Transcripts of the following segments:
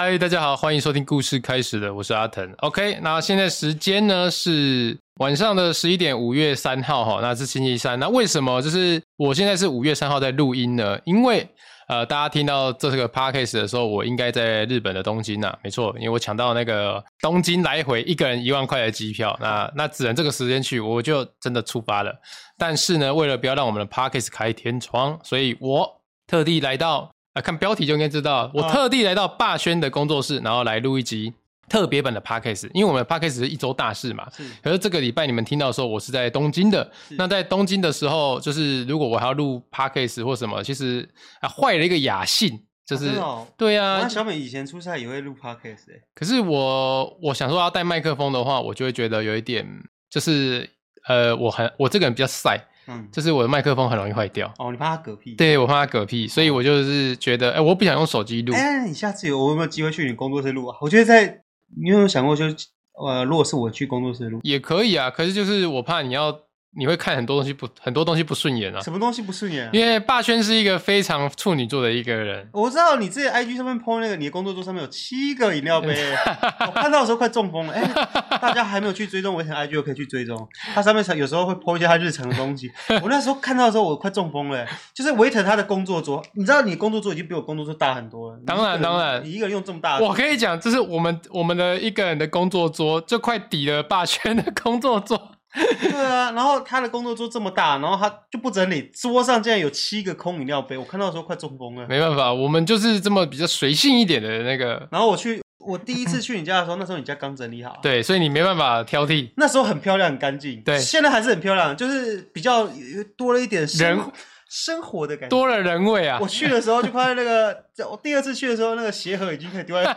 嗨，大家好，欢迎收听故事开始了，我是阿腾。OK，那现在时间呢是晚上的十一点，五月三号哈，那是星期三。那为什么就是我现在是五月三号在录音呢？因为呃，大家听到这个 podcast 的时候，我应该在日本的东京呐，没错，因为我抢到那个东京来回一个人一万块的机票，那那只能这个时间去，我就真的出发了。但是呢，为了不要让我们的 podcast 开天窗，所以我特地来到。看标题就应该知道，我特地来到霸轩的工作室，然后来录一集特别版的 Podcast。因为我们的 Podcast 是一周大事嘛，是。可是这个礼拜你们听到的时候，我是在东京的。那在东京的时候，就是如果我还要录 Podcast 或什么，其实啊坏了一个雅兴，就是、啊哦、对啊。那小美以前出差也会录 Podcast 哎。可是我我想说要带麦克风的话，我就会觉得有一点，就是呃，我很我这个人比较晒。嗯，就是我的麦克风很容易坏掉。哦，你怕它嗝屁？对，我怕它嗝屁，所以我就是觉得，哎、欸，我不想用手机录。哎、欸，你下次有我有没有机会去你工作室录啊？我觉得在，你有没有想过，就是呃，如果是我去工作室录，也可以啊。可是就是我怕你要。你会看很多东西不很多东西不顺眼啊？什么东西不顺眼啊？因为霸轩是一个非常处女座的一个人。我知道你自己 IG 上面 po 那个你的工作桌上面有七个饮料杯，我看到的时候快中风了。哎、欸，大家还没有去追踪维腾 IG，可以去追踪。他上面有时候会 po 一些他日常的东西。我那时候看到的时候，我快中风了。就是维腾他的工作桌，你知道你工作桌已经比我工作桌大很多了。当然当然，你一个人用这么大的，我可以讲，这是我们我们的一个人的工作桌，就快抵了霸轩的工作桌。对啊，然后他的工作桌这么大，然后他就不整理，桌上竟然有七个空饮料杯，我看到的时候快中风了。没办法，我们就是这么比较随性一点的那个。然后我去，我第一次去你家的时候，那时候你家刚整理好。对，所以你没办法挑剔。那时候很漂亮，很干净。对，现在还是很漂亮，就是比较多了一点生人生活的感觉，多了人味啊。我去的时候就发现那个，我第二次去的时候，那个鞋盒已经可以丢在。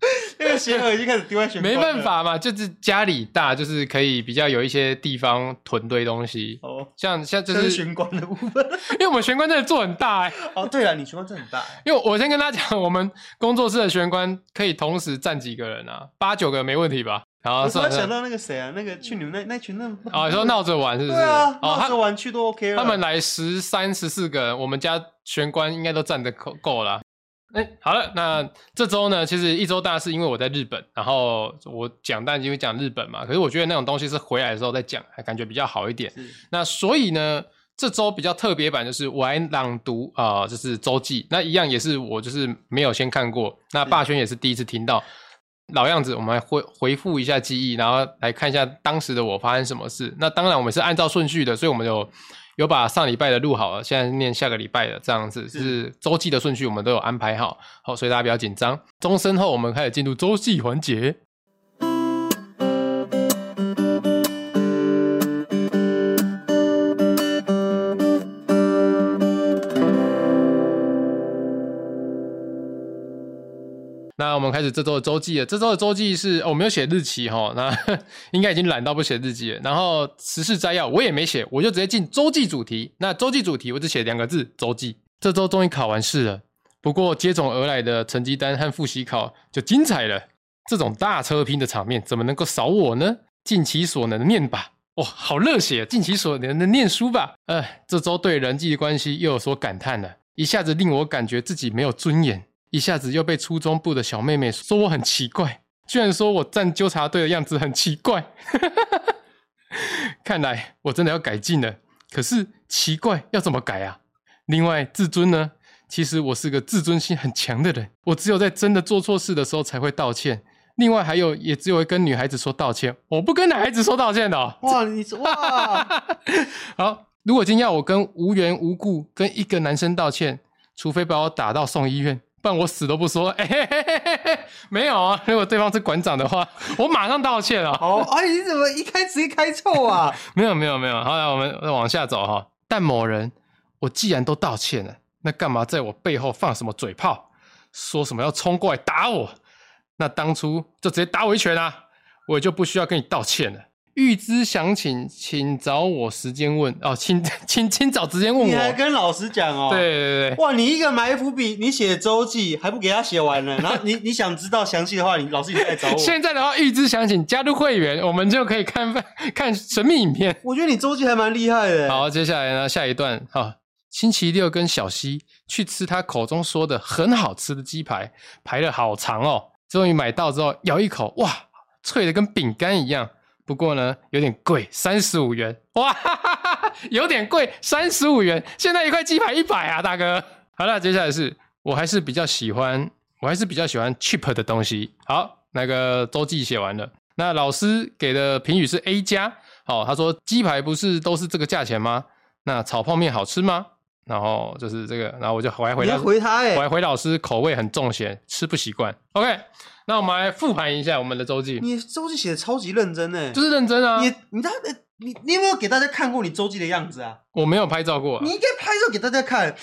那个鞋盒已经开始丢在玄关，没办法嘛，就是家里大，就是可以比较有一些地方囤堆东西。哦，像像就是玄关的部分，因为我们玄关真的做很大哎、欸。哦，对了，你玄关真的很大、欸。因为我先跟他讲，我们工作室的玄关可以同时站几个人啊？八九个没问题吧？然后我突然想到那个谁啊，那个去你们那那群那哦，你说闹着玩是不是？对啊，闹着玩去都 OK 了。他们来十三十四个人，我们家玄关应该都站得够够了。哎、欸，好了，那这周呢，其实一周大事，因为我在日本，然后我讲，但因为讲日本嘛，可是我觉得那种东西是回来的时候再讲，还感觉比较好一点。那所以呢，这周比较特别版就是我来朗读啊、呃，就是周记，那一样也是我就是没有先看过，那霸轩也是第一次听到，老样子，我们来回回复一下记忆，然后来看一下当时的我发生什么事。那当然我们是按照顺序的，所以我们有。有把上礼拜的录好了，现在念下个礼拜的这样子，是周记的顺序，我们都有安排好，好，所以大家不要紧张。钟声后，我们开始进入周记环节。那我们开始这周的周记了。这周的周记是，哦，我没有写日期哈，那 应该已经懒到不写日记了。然后时事摘要我也没写，我就直接进周记主题。那周记主题我只写两个字：周记。这周终于考完试了，不过接踵而来的成绩单和复习考就精彩了。这种大车拼的场面怎么能够少我呢？尽其所能念吧。哇，好热血！尽其所能的念书吧。哎，这周对人际关系又有所感叹了，一下子令我感觉自己没有尊严。一下子又被初中部的小妹妹说我很奇怪，居然说我站纠察队的样子很奇怪，看来我真的要改进了。可是奇怪要怎么改啊？另外自尊呢？其实我是个自尊心很强的人，我只有在真的做错事的时候才会道歉。另外还有，也只有会跟女孩子说道歉，我不跟男孩子说道歉的哦。哇，你说哇，好，如果今天要我跟无缘无故跟一个男生道歉，除非把我打到送医院。不然我死都不说，哎、欸、嘿嘿嘿嘿，没有啊！如果对方是馆长的话，我马上道歉啊！哦，哎，你怎么一开始一开臭啊？没有没有没有，好来我们往下走哈。但某人，我既然都道歉了，那干嘛在我背后放什么嘴炮，说什么要冲过来打我？那当初就直接打我一拳啊，我也就不需要跟你道歉了。欲知详情，请找我时间问哦，请 请请找时间问我。你还跟老师讲哦？对对对，哇，你一个埋伏笔，你写周记还不给他写完呢，然后你 你想知道详细的话，你老师你再来找我。现在的话，预知详情，加入会员，我们就可以看 看神秘影片。我觉得你周记还蛮厉害的。好，接下来呢，下一段哈、哦，星期六跟小西去吃他口中说的很好吃的鸡排，排了好长哦。终于买到之后，咬一口，哇，脆的跟饼干一样。不过呢，有点贵，三十五元。哇哈哈哈，有点贵，三十五元。现在一块鸡排一百啊，大哥。好了，接下来是我还是比较喜欢，我还是比较喜欢 cheap 的东西。好，那个周记写完了。那老师给的评语是 A 加。好，他说鸡排不是都是这个价钱吗？那炒泡面好吃吗？然后就是这个，然后我就我还回答，回他哎，我还回老师口味很重咸，吃不习惯。OK，那我们来复盘一下我们的周记。你周记写的超级认真哎，就是认真啊。你你他你你有没有给大家看过你周记的样子啊？我没有拍照过，你应该拍照给大家看。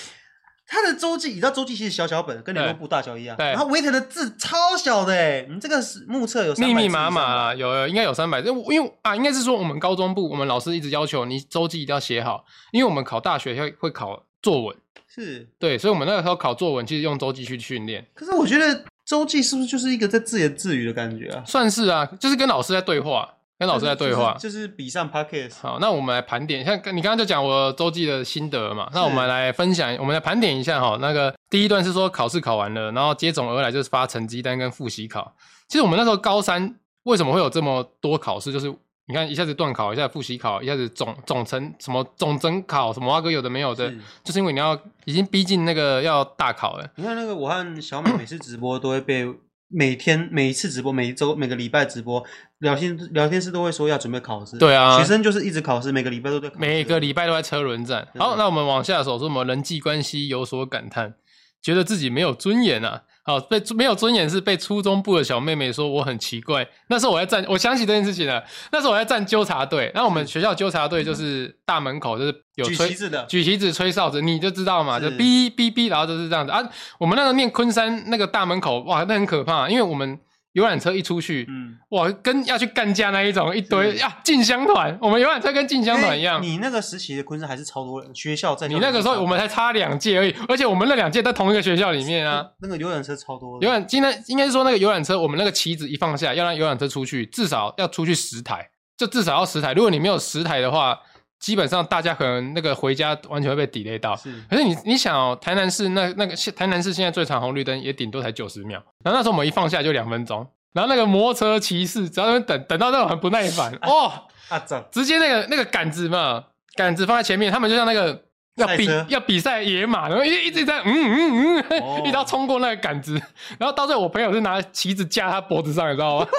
他的周记，你知道周记其实小小本，跟联络簿大小一样。对。然后维特的字超小的哎，你这个是目测有密密麻麻啦，有有应该有三百。因为啊，应该是说我们高中部，我们老师一直要求你周记一定要写好，因为我们考大学会会考作文。是。对，所以我们那个时候考作文，其实用周记去训练。可是我觉得周记是不是就是一个在自言自语的感觉啊？算是啊，就是跟老师在对话。跟老师在对话，就是、就是、比上 Podcast。好，那我们来盘点，像你刚刚就讲我周记的心得嘛，那我们来分享，我们来盘点一下哈。那个第一段是说考试考完了，然后接踵而来就是发成绩单跟复习考。其实我们那时候高三为什么会有这么多考试？就是你看一下子段考，一下子复习考，一下子总总成什么总整考什么阿哥有的没有的，是就是因为你要已经逼近那个要大考了。你看那个我和小美每次直播都会被。每天每一次直播，每一周每个礼拜直播聊天聊天室都会说要准备考试。对啊，学生就是一直考试，每个礼拜都在考试。每个礼拜都在车轮战。好，那我们往下走，说我们人际关系有所感叹，觉得自己没有尊严啊。好，被没有尊严是被初中部的小妹妹说我很奇怪。那时候我在站，我想起这件事情了。那时候我在站纠察队，那我们学校纠察队就是大门口就是有吹举旗子的，举旗子吹哨子，你就知道嘛，就哔哔哔，然后就是这样子啊。我们那个念昆山那个大门口，哇，那很可怕，因为我们。游览车一出去，嗯，哇，跟要去干架那一种一堆呀，进香团，我们游览车跟进香团一样。你那个时期的昆山还是超多人，学校在。你那个时候我们才差两届而已，而且我们那两届在同一个学校里面啊。那个游览车超多。游览今天应该是说那个游览车，我们那个旗子一放下，要让游览车出去，至少要出去十台，就至少要十台。如果你没有十台的话，基本上大家可能那个回家完全会被 delay 到。是。可是你你想哦，台南市那那个台南市现在最长红绿灯也顶多才九十秒，然后那时候我们一放下就两分钟。然后那个摩托车骑士只要等等到那种很不耐烦哦，啊，直接那个那个杆子嘛，杆子放在前面，他们就像那个要比要比赛野马，然后一一直在嗯嗯嗯，哦、一直要冲过那个杆子，然后到最后我朋友是拿旗子架他脖子上，你知道吗？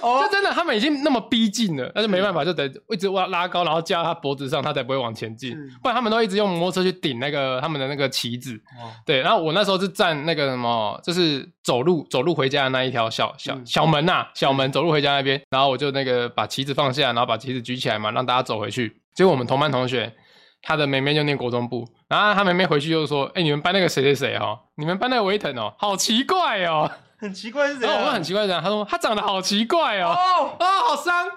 哦就真的，他们已经那么逼近了，那就没办法，就得一直挖拉高，然后架他脖子上，他才不会往前进。不然他们都一直用摩托车去顶那个他们的那个旗子。哦对，然后我那时候是站那个什么，就是走路走路回家的那一条小小小门呐，小门走路回家那边，然后我就那个把旗子放下，然后把旗子举起来嘛，让大家走回去。结果我们同班同学，他的妹妹就念国中部，然后他妹妹回去就说：“哎，你们班那个谁谁谁哦，你们班那个维腾哦，好奇怪哦。”很奇怪是谁？”然后？我很奇怪是怎样？他说他长得好奇怪哦，哦，哦好伤，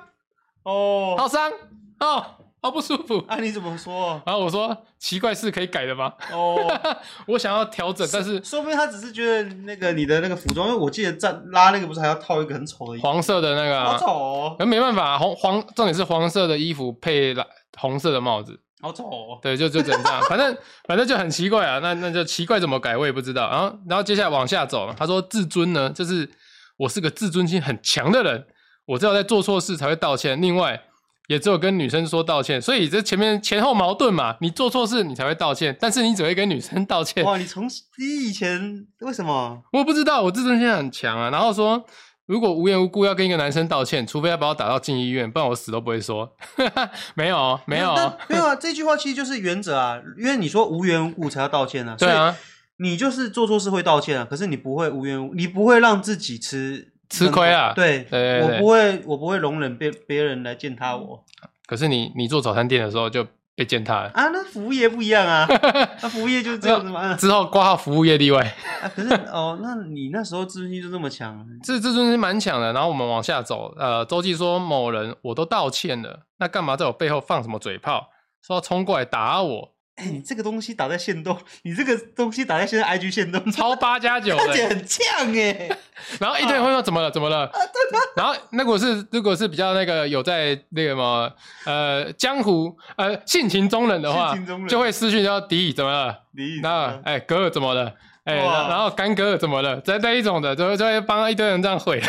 哦，好伤，哦，好不舒服。啊，你怎么说？然后我说奇怪是可以改的吗？哦，我想要调整，但是说不定他只是觉得那个你的那个服装，因为我记得站拉那个不是还要套一个很丑的衣服，黄色的那个，好丑哦。那没办法，红黄重点是黄色的衣服配蓝红色的帽子。好丑哦！对，就就这样，反正反正就很奇怪啊。那那就奇怪怎么改我也不知道。然后然后接下来往下走，他说自尊呢，就是我是个自尊心很强的人，我只有在做错事才会道歉。另外，也只有跟女生说道歉，所以这前面前后矛盾嘛。你做错事你才会道歉，但是你只会跟女生道歉。哇，你从你以前为什么？我不知道，我自尊心很强啊。然后说。如果无缘无故要跟一个男生道歉，除非要把我打到进医院，不然我死都不会说。没有，没有，没有啊！这句话其实就是原则啊，因为你说无缘无故才要道歉啊。对啊，你就是做错事会道歉啊，可是你不会无缘无，你不会让自己吃吃亏啊。对，对对对，我不会，我不会容忍别别人来践踏我。可是你，你做早餐店的时候就。被践踏了啊！那服务业不一样啊，那服务业就是这样子嘛。之后挂号服务业例外啊。可是哦，那你那时候自尊心就这么强？自自尊心蛮强的。然后我们往下走，呃，周记说某人我都道歉了，那干嘛在我背后放什么嘴炮，说要冲过来打我？哎、欸，你这个东西打在限动，你这个东西打在现在 IG 限动，超八加九的，而且很呛哎。然后一堆人会说怎么了？怎么了？然后那如果是如果是比较那个有在那个什么呃江湖呃性情中人的话，就会私讯叫迪怎么了？迪，那哎哥尔怎么了？哎，然后干哥尔怎么了？这这一种的，就会就会帮一堆人这样毁。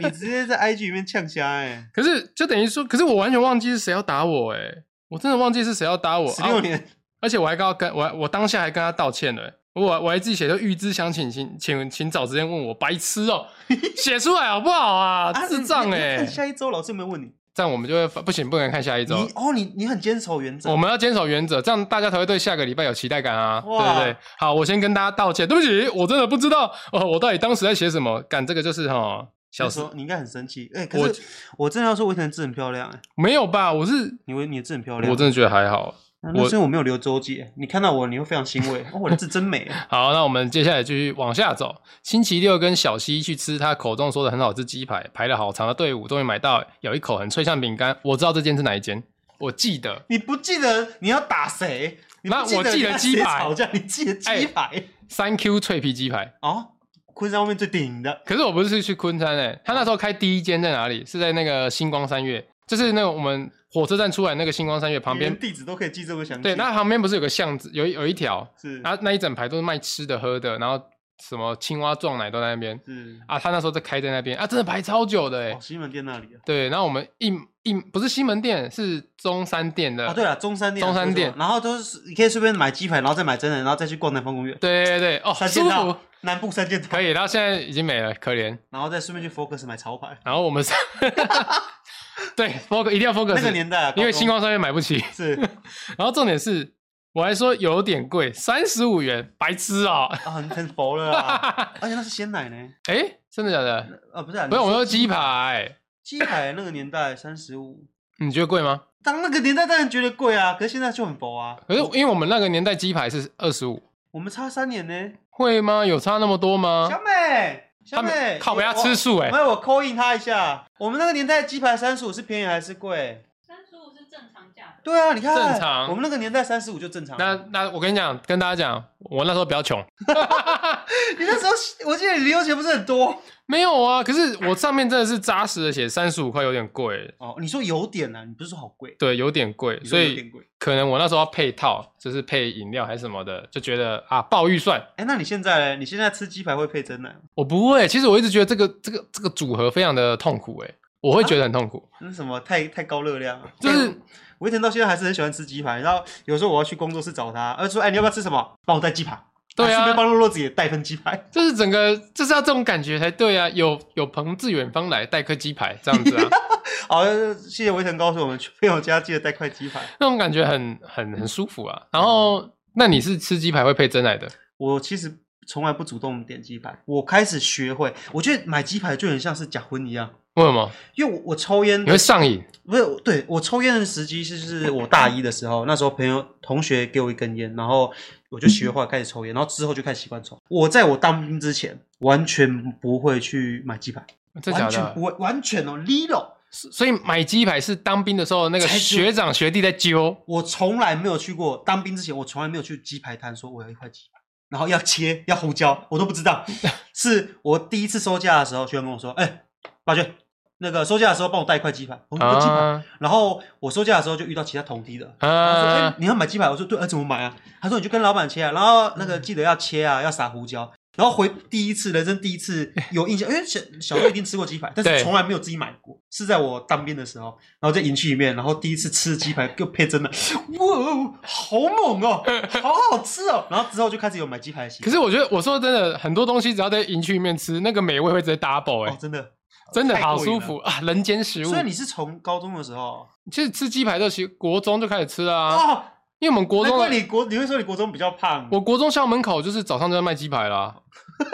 你直接在 IG 里面呛虾哎！可是就等于说，可是我完全忘记是谁要打我哎！我真的忘记是谁要打我。十六年、啊，而且我还跟他跟我我当下还跟他道歉了。我我还自己写就预知详情，请请请早之前问我白痴哦、喔，写出来好不好啊？智障哎、欸！下一周老师有没有问你？这样我们就会不行，不能看下一周。哦，你你很坚守原则，我们要坚守原则，这样大家才会对下个礼拜有期待感啊！哇对不对？好，我先跟大家道歉，对不起，我真的不知道哦，我到底当时在写什么？干这个就是哈，小时候你应该很生气哎、欸。可是我，我真的要说，维腾字很漂亮哎、欸。没有吧？我是你维你的字很漂亮，我真的觉得还好。那是因为我没有留周记，你看到我，你会非常欣慰。哦，我的字真美。好，那我们接下来继续往下走。星期六跟小西去吃他口中说的很好吃鸡排，排了好长的队伍，终于买到，咬一口很脆像饼干。我知道这间是哪一间，我记得。你不记得你要打谁？那我记得鸡排。吵架，你记得鸡排？三 Q 脆皮鸡排哦，昆山外面最顶的。可是我不是去昆山诶，他那时候开第一间在哪里？是在那个星光三月，就是那个我们。火车站出来那个星光三月旁边，地址都可以记这么详细。对，那旁边不是有个巷子，有有一条，是，然后那一整排都是卖吃的喝的，然后什么青蛙撞奶都在那边。是啊，他那时候在开在那边啊，真的排超久的哎。西门店那里啊。对，然后我们一一不是西门店，是中山店的。啊，对了，中山店。中山店，然后都是你可以顺便买鸡排，然后再买真人，然后再去逛南方公园。对对对，哦，舒服。南部三件套。可以，然后现在已经没了，可怜。然后再顺便去 Focus 买潮牌。然后我们。对，focus 一定要 focus 那个年代啊，因为星光商业买不起。是，然后重点是，我还说有点贵，三十五元，白痴啊！啊，很很薄了啊！而且那是鲜奶呢。哎，真的假的？啊，不是，不是，我说鸡排。鸡排那个年代三十五，你觉得贵吗？当那个年代当然觉得贵啊，可是现在就很薄啊。可是因为我们那个年代鸡排是二十五，我们差三年呢。会吗？有差那么多吗？小美。小美，靠，我要吃素哎！没有，我 call in 他一下。我们那个年代鸡排三十五是便宜还是贵？三十五是正常价。对啊，你看，正常。我们那个年代三十五就正常。那那我跟你讲，跟大家讲，我那时候比较穷。你那时候，我记得你零用钱不是很多。没有啊，可是我上面真的是扎实的写三十五块，有点贵哦。你说有点啊，你不是说好贵？对，有点贵，所以可能我那时候要配套，就是配饮料还是什么的，就觉得啊，爆预算。哎，那你现在呢？你现在吃鸡排会配真奶吗？我不会，其实我一直觉得这个这个这个组合非常的痛苦，哎，我会觉得很痛苦。那什么太太高热量，就是 维腾到现在还是很喜欢吃鸡排，然后有时候我要去工作室找他，而说哎，你要不要吃什么？帮我带鸡排。对啊，顺便帮洛洛子也带份鸡排，就是整个就是要这种感觉才对啊！有有朋自远方来，带颗鸡排这样子啊。好，谢谢维腾告诉我们，去朋友家记得带块鸡排，那种感觉很很很舒服啊。然后，那你是吃鸡排会配珍奶的？我其实从来不主动点鸡排，我开始学会，我觉得买鸡排就很像是假婚一样。为什么？因为我我抽烟，你会上瘾？不是，对我抽烟的时机是是我大一的时候，那时候朋友同学给我一根烟，然后我就学会开始抽烟，然后之后就开始习惯抽。我在我当兵之前完全不会去买鸡排，完全不会，完全哦，Lilo。所以买鸡排是当兵的时候那个学长学弟在揪。我从来没有去过当兵之前，我从来没有去鸡排摊说我要一块鸡排，然后要切要胡椒，我都不知道。是我第一次收价的时候，学员跟我说：“哎，八卷。”那个收价的时候帮我带一块鸡排，我说鸡排。Uh, 然后我收价的时候就遇到其他同梯的，他、uh, 说：“哎，你要买鸡排？”我说：“对，啊，怎么买啊？”他说：“你就跟老板切啊，然后那个记得要切啊，要撒胡椒。”然后回第一次人生第一次 有印象，因为小小时候一定吃过鸡排，但是从来没有自己买过，是在我当兵的时候，然后在营区里面，然后第一次吃鸡排 就配真的，哇，好猛哦，好好吃哦。然后之后就开始有买鸡排的习惯。可是我觉得我说真的，很多东西只要在营区里面吃，那个美味会直接 double 哎、欸哦，真的。真的好舒服啊！人间食物。所以你是从高中的时候，其实吃鸡排都其实国中就开始吃了啊。哦，因为我们国中，你国你会说你国中比较胖。我国中校门口就是早上就在卖鸡排啦。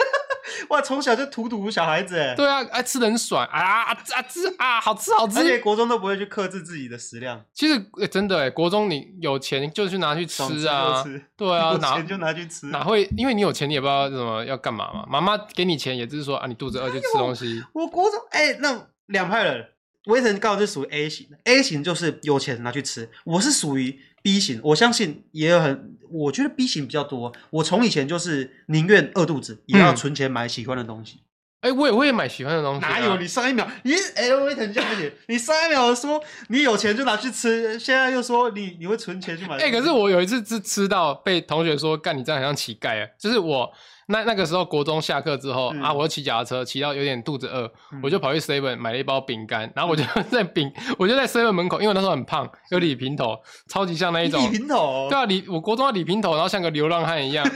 哇，从小就土土小孩子哎，对啊，爱吃的很爽啊啊啊吃啊，好吃好吃。而且国中都不会去克制自己的食量。其实、欸、真的哎，国中你有钱就去拿去吃啊，吃对啊，有钱就拿去吃，哪会？因为你有钱，你也不知道什么要干嘛嘛。妈妈给你钱，也就是说啊，你肚子饿就吃东西。我国中哎、欸，那两派人，我以前刚好是属于 A 型，A 型就是有钱拿去吃，我是属于。B 型，我相信也有很，我觉得 B 型比较多。我从以前就是宁愿饿肚子，也要存钱买喜欢的东西。哎、欸，我也会买喜欢的东西、啊。哪有？你上一秒你 LV 腾家不你上一秒说你有钱就拿去吃，现在又说你你会存钱去买。哎、欸，可是我有一次吃吃到被同学说，干你这样很像乞丐啊！就是我那那个时候国中下课之后、嗯、啊，我骑脚踏车骑到有点肚子饿、嗯，我就跑去 Seven 买了一包饼干，然后我就 在饼，我就在 Seven 门口，因为那时候很胖，有李平头，超级像那一种李平头。对啊，李我国中的李平头，然后像个流浪汉一样。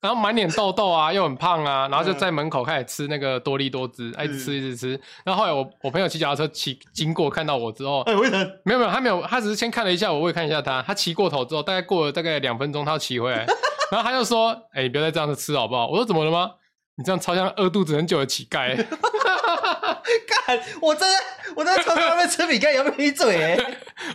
然后满脸痘痘啊，又很胖啊，然后就在门口开始吃那个多力多滋，一直吃一直吃。然后后来我我朋友骑脚踏车骑经过看到我之后，哎，为什么？没有没有，他没有，他只是先看了一下我，我也看一下他。他骑过头之后，大概过了大概两分钟，他要骑回来，然后他就说：“哎，你不要再这样子吃好不好？”我说：“怎么了吗？你这样超像饿肚子很久的乞丐。”干，我真的我在床上外面吃饼干，有没有闭嘴？哎，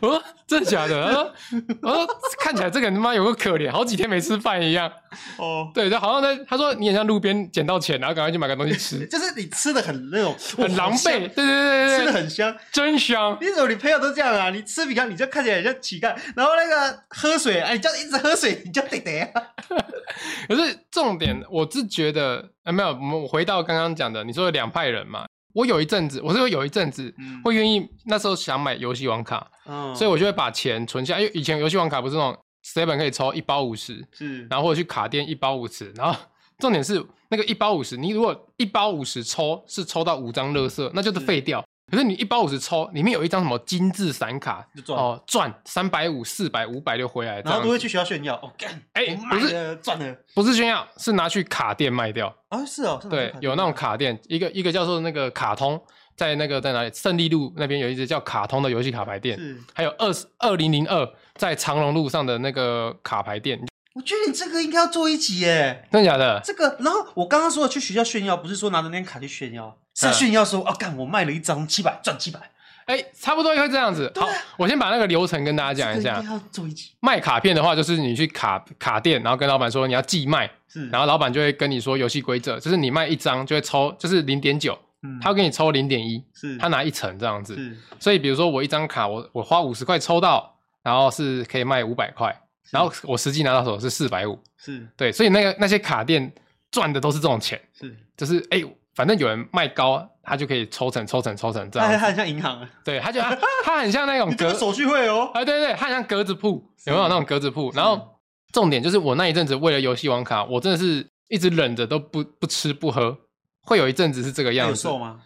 我说真的假的？他说我说看起来这个人他妈有个可怜，好几天没吃饭一样。哦，对，就好像在他说你很像路边捡到钱，然后赶快去买个东西吃，就是你吃的很那种很狼狈，对对对对，吃的很香，真香。你怎么你朋友都这样啊？你吃饼干你就看起来很像乞丐，然后那个喝水，哎，你就一直喝水，你就得得啊。可是重点，我是觉得，哎，没有，我们回到刚刚讲的，你说有两派人嘛。我有一阵子，我是有一阵子会愿意，那时候想买游戏王卡，嗯，所以我就会把钱存下，因为以前游戏王卡不是那种 seven 可以抽一包五十，是，然后或者去卡店一包五十，然后 重点是那个一包五十，你如果一包五十抽是抽到五张乐色，那就是废掉。可是你一包五十抽，里面有一张什么精致闪卡，哦，赚三百五、四百、五百就回来，然后都会去学校炫耀。哦，干，哎、欸，不是赚了，不是炫耀，是拿去卡店卖掉。啊，是哦，对，有那种卡店，一个一个叫做那个卡通，在那个在哪里？胜利路那边有一只叫卡通的游戏卡牌店，是，还有二二零零二在长隆路上的那个卡牌店。我觉得你这个应该要做一集耶，真的假的？这个，然后我刚刚说的去学校炫耀，不是说拿着那张卡去炫耀，是炫耀说，哦，干，我卖了一张七百，赚七百，哎，差不多会这样子。好，我先把那个流程跟大家讲一下。做一集。卖卡片的话，就是你去卡卡店，然后跟老板说你要寄卖，是，然后老板就会跟你说游戏规则，就是你卖一张就会抽，就是零点九，嗯，他会给你抽零点一，是，他拿一层这样子，是。所以比如说我一张卡，我我花五十块抽到，然后是可以卖五百块。然后我实际拿到手是四百五，是对，所以那个那些卡店赚的都是这种钱，是就是哎、欸，反正有人卖高，他就可以抽成抽成抽成这样。他很像银行啊，对，他就他，他很像那种 格手续费哦，哎对对对，他很像格子铺，有没有那种格子铺？然后重点就是我那一阵子为了游戏网卡，我真的是一直忍着都不不吃不喝，会有一阵子是这个样子。有瘦吗？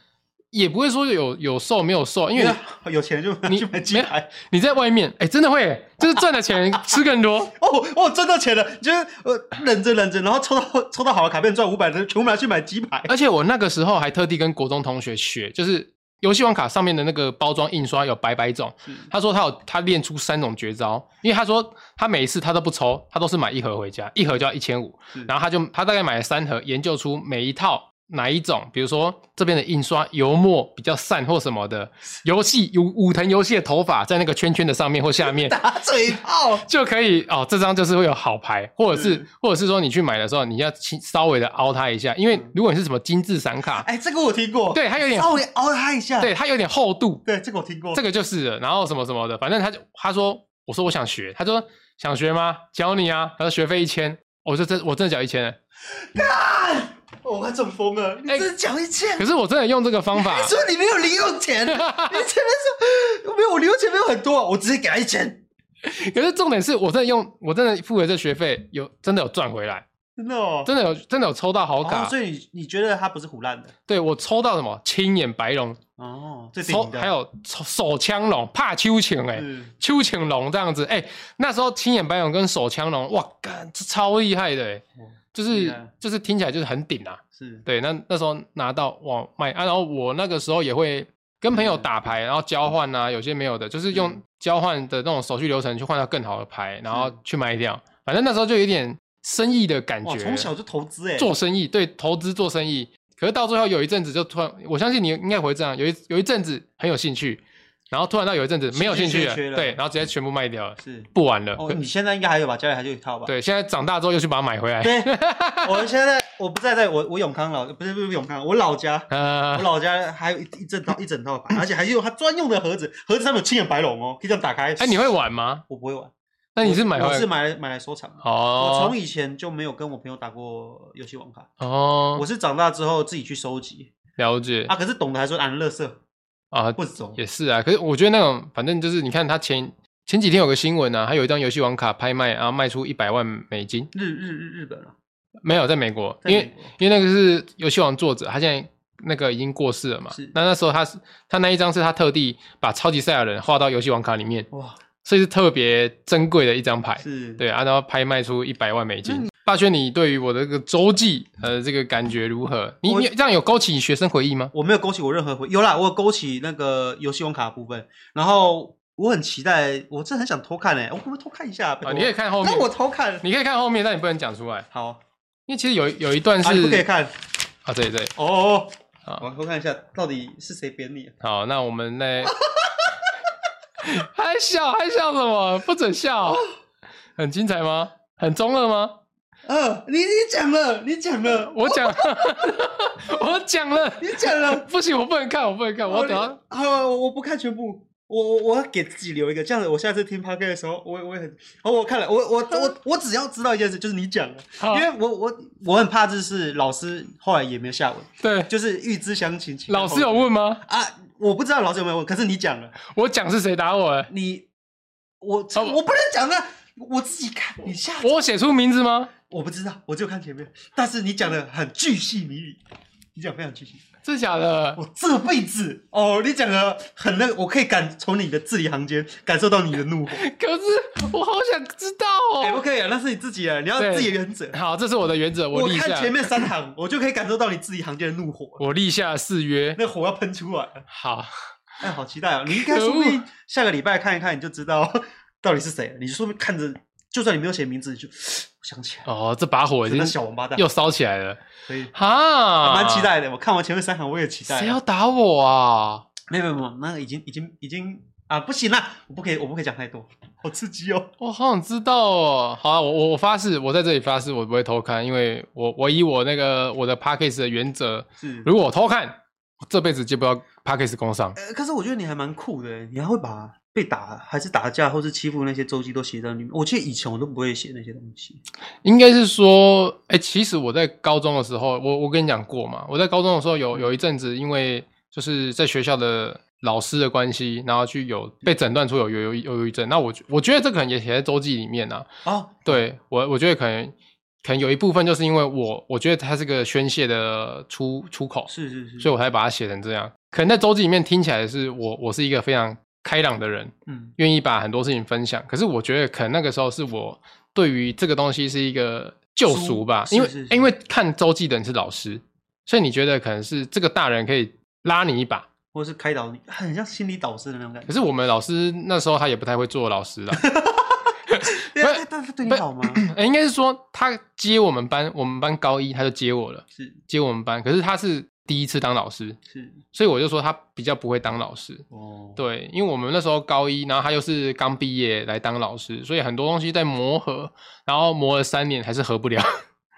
也不会说有有瘦没有瘦，因为 有钱就你买鸡排，你在外面哎、欸，真的会，就是赚的钱吃更多 哦哦，赚到钱了，就是呃忍着忍着，然后抽到抽到好的卡片赚五百的，全部拿去买鸡排。而且我那个时候还特地跟国中同学学，就是游戏王卡上面的那个包装印刷有百百种，他说他有他练出三种绝招，因为他说他每一次他都不抽，他都是买一盒回家，一盒就要一千五，然后他就他大概买了三盒，研究出每一套。哪一种？比如说这边的印刷油墨比较散或什么的，游戏有武藤游戏的头发在那个圈圈的上面或下 面打嘴炮。就可以哦。这张就是会有好牌，或者是，是或者是说你去买的时候，你要稍微的凹它一下，因为如果你是什么精致闪卡，哎，这个我听过，对，它有点稍微凹它一下，对，它有点厚度，对，这个我听过，这个就是了，然后什么什么的，反正他就他说，我说我想学，他说想学吗？教你啊，他说学费一千，我说这我真的缴一千。我快中风了！你真的讲一千、欸，可是我真的用这个方法。你说你没有零用钱，你前面说没有，我零用钱没有很多，我直接给他一千。可是重点是我真的用，我真的付了这学费，有真的有赚回来，真的哦，真的有真的有抽到好卡。哦、所以你你觉得他不是胡乱的？对，我抽到什么青眼白龙哦，抽还有手枪龙，怕秋情哎，秋情龙这样子哎、欸，那时候青眼白龙跟手枪龙，哇，干这超厉害的哎、欸。嗯就是就是听起来就是很顶啊，是对。那那时候拿到哇卖啊，然后我那个时候也会跟朋友打牌，然后交换啊，有些没有的，就是用交换的那种手续流程去换到更好的牌，然后去卖掉。反正那时候就有点生意的感觉，从小就投资哎，做生意对，投资做生意。可是到最后有一阵子就突然，我相信你应该会这样，有一有一阵子很有兴趣。然后突然到有一阵子没有兴趣了，了，对，然后直接全部卖掉了，是不玩了。哦，你现在应该还有吧？家里还有一套吧？对，现在长大之后又去把它买回来。对，我现在我不在在我我永康老，不是不是永康，我老家，呃、我老家还有一一整套一整套牌，而且还有它专用的盒子，盒子上面有青眼白龙哦，可以这样打开。哎，你会玩吗？我不会玩。那你是买？我是买来买来收藏的。哦，我从以前就没有跟我朋友打过游戏王卡。哦，我是长大之后自己去收集。了解啊，可是懂得还说俺乐色啊，不走也是啊。可是我觉得那种，反正就是你看他前前几天有个新闻啊，他有一张游戏王卡拍卖，然后卖出一百万美金。日日日日本啊？没有，在美国，在美国因为因为那个是游戏王作者，他现在。那个已经过世了嘛？是。那那时候他是他那一张是他特地把超级赛亚人画到游戏王卡里面，哇，所以是特别珍贵的一张牌。是。对啊，然后拍卖出一百万美金。霸轩，你对于我的这个周记呃这个感觉如何？你你这样有勾起你学生回忆吗？我没有勾起我任何回忆，有啦，我有勾起那个游戏王卡的部分。然后我很期待，我真的很想偷看诶、欸，我可不可以偷看一下？啊，你可以看后面。那我偷看，你可以看后面，但你不能讲出来。好，因为其实有有一段是、不可以看啊，对对哦。好，我偷看一下到底是谁扁你。好，那我们呢？还笑还笑什么？不准笑！很精彩吗？很中二吗？呃，你你讲了，你讲了，我讲，我讲了，你讲了，不行，我不能看，我不能看，我等下。好，我不看全部。我我我要给自己留一个，这样子我下次听 podcast 的时候，我我也很，好，我看了，我我我 我只要知道一件事，就是你讲了，因为我我我很怕就是老师后来也没有下文，对，就是预知详情。老师有问吗？啊，我不知道老师有没有问，可是你讲了，我讲是谁打我了？你，我我不能讲的，我自己看，你下，我写出名字吗？我不知道，我就看前面，但是你讲的很巨细靡遗，你讲非常巨细。真假的，我这辈子哦，你讲的很那个，我可以感从你的字里行间感受到你的怒火。可是我好想知道哦，哎，不可以啊，那是你自己啊，你要自己的原则。好，这是我的原则，我立下。我看前面三行，我就可以感受到你字里行间的怒火。我立下誓约，那火要喷出来。好，哎，好期待哦！你应该说不定下个礼拜看一看，你就知道 到底是谁。你说不定看着，就算你没有写名字，你就想起来。哦，这把火已经小王八蛋又烧起来了。所以哈，蛮期待的。我看完前面三行，我也期待。谁要打我啊？没有没有，那个已经已经已经啊，不行啦，我不可以，我不可以讲太多，好刺激哦。我好想知道哦。好啊，我我我发誓，我在这里发誓，我不会偷看，因为我我以我那个我的 Podcast 的原则是，如果我偷看，我这辈子接不到 Podcast 工上。呃，可是我觉得你还蛮酷的，你还会把。被打还是打架，或是欺负那些周记都写在里面。我记得以前我都不会写那些东西。应该是说，哎、欸，其实我在高中的时候，我我跟你讲过嘛，我在高中的时候有有一阵子，因为就是在学校的老师的关系，然后去有被诊断出有有有忧郁症。那我我觉得这可能也写在周记里面啊。哦，对我我觉得可能可能有一部分就是因为我我觉得它是个宣泄的出出口，是是是，所以我才把它写成这样。可能在周记里面听起来是我我是一个非常。开朗的人，嗯，愿意把很多事情分享。可是我觉得，可能那个时候是我对于这个东西是一个救赎吧，因为因为看周记的人是老师，所以你觉得可能是这个大人可以拉你一把，或是开导你，很像心理导师的那种感觉。可是我们老师那时候他也不太会做老师了，对，但是对你好吗？欸，应该是说他接我们班，我们班高一他就接我了，是接我们班。可是他是。第一次当老师是，所以我就说他比较不会当老师哦。对，因为我们那时候高一，然后他又是刚毕业来当老师，所以很多东西在磨合，然后磨了三年还是合不了。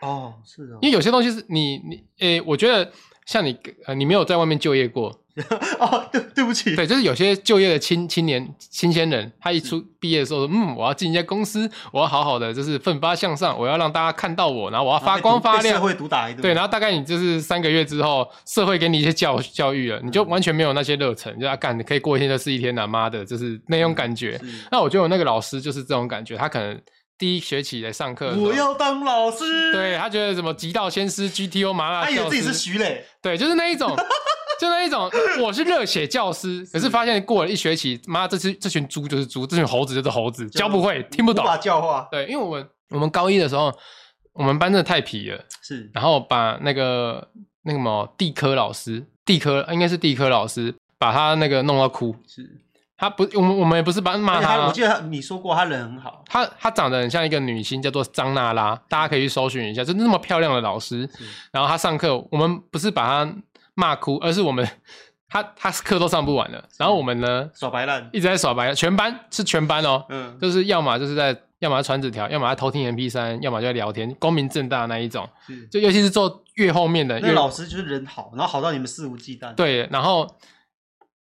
哦，是的。因为有些东西是你你诶、欸，我觉得像你呃，你没有在外面就业过。哦，对，对不起，对，就是有些就业的青青年、新鲜人，他一出毕业的时候说，嗯，我要进一家公司，我要好好的，就是奋发向上，我要让大家看到我，然后我要发光发亮，社会毒打一顿，对，然后大概你就是三个月之后，社会给你一些教教育了，你就完全没有那些热忱，就要干，你可以过一天就是一天的，妈的，就是那种感觉。那我觉得我那个老师就是这种感觉，他可能第一学期来上课，我要当老师，对，他觉得什么极道先师、GTO 麻辣，他以为自己是徐磊，对，就是那一种。就那一种，我是热血教师，可是发现过了一学期，妈，这只这群猪就是猪，这群猴子就是猴子，教不会，听不懂，无法教化。对，因为我们我们高一的时候，我们班真的太皮了，是，然后把那个那个什么地科老师，地科应该是地科老师，把他那个弄到哭，是，他不，我们我们也不是把骂他，我记得他你说过他人很好，他他长得很像一个女星，叫做张娜拉，大家可以去搜寻一下，就那么漂亮的老师，然后他上课，我们不是把他骂哭，而是我们。他他课都上不完了，然后我们呢耍白烂，一直在耍白烂，全班是全班哦，嗯，就是要么就是在，要么传纸条，要么在偷听 MP 三要么就在聊天，光明正大那一种，是就尤其是坐越后面的，那老师就是人好，然后好到你们肆无忌惮。对，然后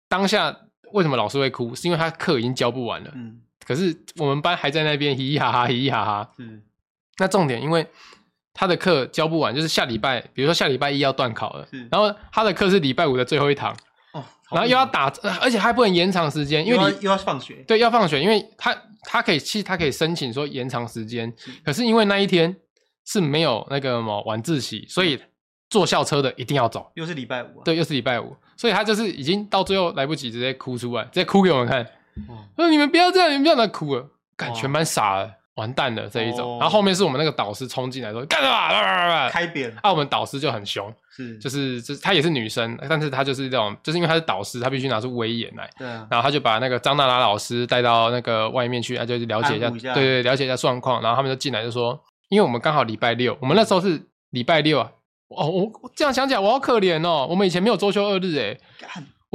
当下为什么老师会哭？是因为他课已经教不完了，嗯，可是我们班还在那边嘻嘻哈哈，嘻嘻哈哈。嗯。那重点，因为他的课教不完，就是下礼拜，比如说下礼拜一要断考了，然后他的课是礼拜五的最后一堂。哦。然后又要打，而且还不能延长时间，因为你又要放学。对，要放学，因为他他可以其实他可以申请说延长时间，可是因为那一天是没有那个什么晚自习，所以坐校车的一定要走。又是礼拜五。对，又是礼拜五，所以他就是已经到最后来不及，直接哭出来，直接哭给我们看。哦说你们不要这样，你们不要再哭了，感全班傻了。完蛋了这一种，哦、然后后面是我们那个导师冲进来说干什么？开扁。啊，我们导师就很凶，是，就是就是她也是女生，但是她就是这种，就是因为她是导师，她必须拿出威严来。对、啊。然后他就把那个张娜拉老师带到那个外面去，啊就是了解一下，一下对对，了解一下状况。然后他们就进来就说，因为我们刚好礼拜六，我们那时候是礼拜六啊。哦，我这样想起来我好可怜哦，我们以前没有周休二日哎。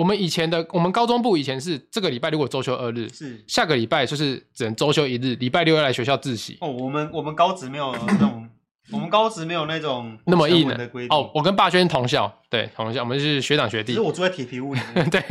我们以前的，我们高中部以前是这个礼拜如果周休二日，是下个礼拜就是只能周休一日，礼拜六要来学校自习。哦，我们我们高职没有那种，我们高职没有那种那么硬的规定。哦，我跟霸轩同校，对，同校，我们是学长学弟。其实我住在铁皮屋里面。对，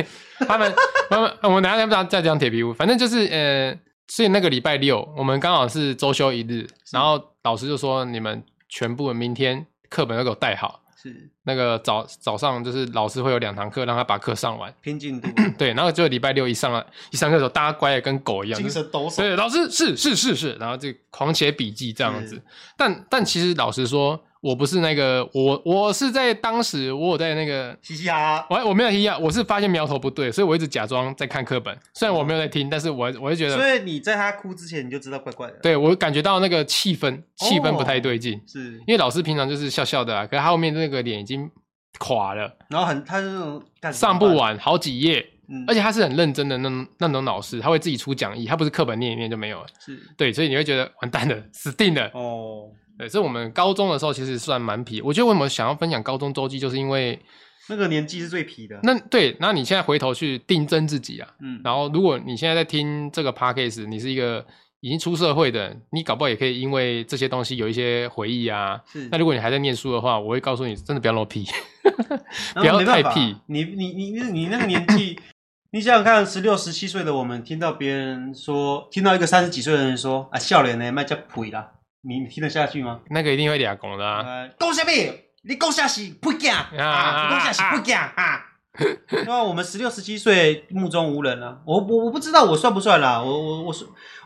他们，他们，我们等下要不要再讲铁皮屋？反正就是，呃，所以那个礼拜六我们刚好是周休一日，然后老师就说你们全部明天课本都给我带好。是那个早早上，就是老师会有两堂课，让他把课上完，拼进度。对，然后就礼拜六一上来，一上课的时候，大家乖的跟狗一样，精神抖擞。对，老师是是是是，然后就狂写笔记这样子。但但其实老实说。我不是那个，我我是在当时，我有在那个嘻嘻哈哈，我我没有嘻嘻哈，我是发现苗头不对，所以我一直假装在看课本，虽然我没有在听，但是我我就觉得，所以你在他哭之前你就知道怪怪的，对，我感觉到那个气氛气氛不太对劲，是因为老师平常就是笑笑的啊，可是他后面那个脸已经垮了，然后很他是那种上不完好几页，嗯，而且他是很认真的那种那种老师，他会自己出讲义，他不是课本念一念就没有了，是。对，所以你会觉得完蛋了，死定了哦。对，所以我们高中的时候其实算蛮皮。我觉得为什么想要分享高中周记，就是因为那个年纪是最皮的。那对，那你现在回头去定真自己啊，嗯，然后如果你现在在听这个 podcast，你是一个已经出社会的，你搞不好也可以因为这些东西有一些回忆啊。是。那如果你还在念书的话，我会告诉你，真的不要那么屁，不要太屁。你你你你你那个年纪，你想想看，十六十七岁的我们，听到别人说，听到一个三十几岁的人说啊，笑脸呢，卖叫屁啦。你你听得下去吗？那个一定会俩公的啊！讲什么？你讲啥是不讲啊？你讲啥是不讲啊？因为？我们十六十七岁目中无人了、啊。我我我不知道我算不算啦。我我我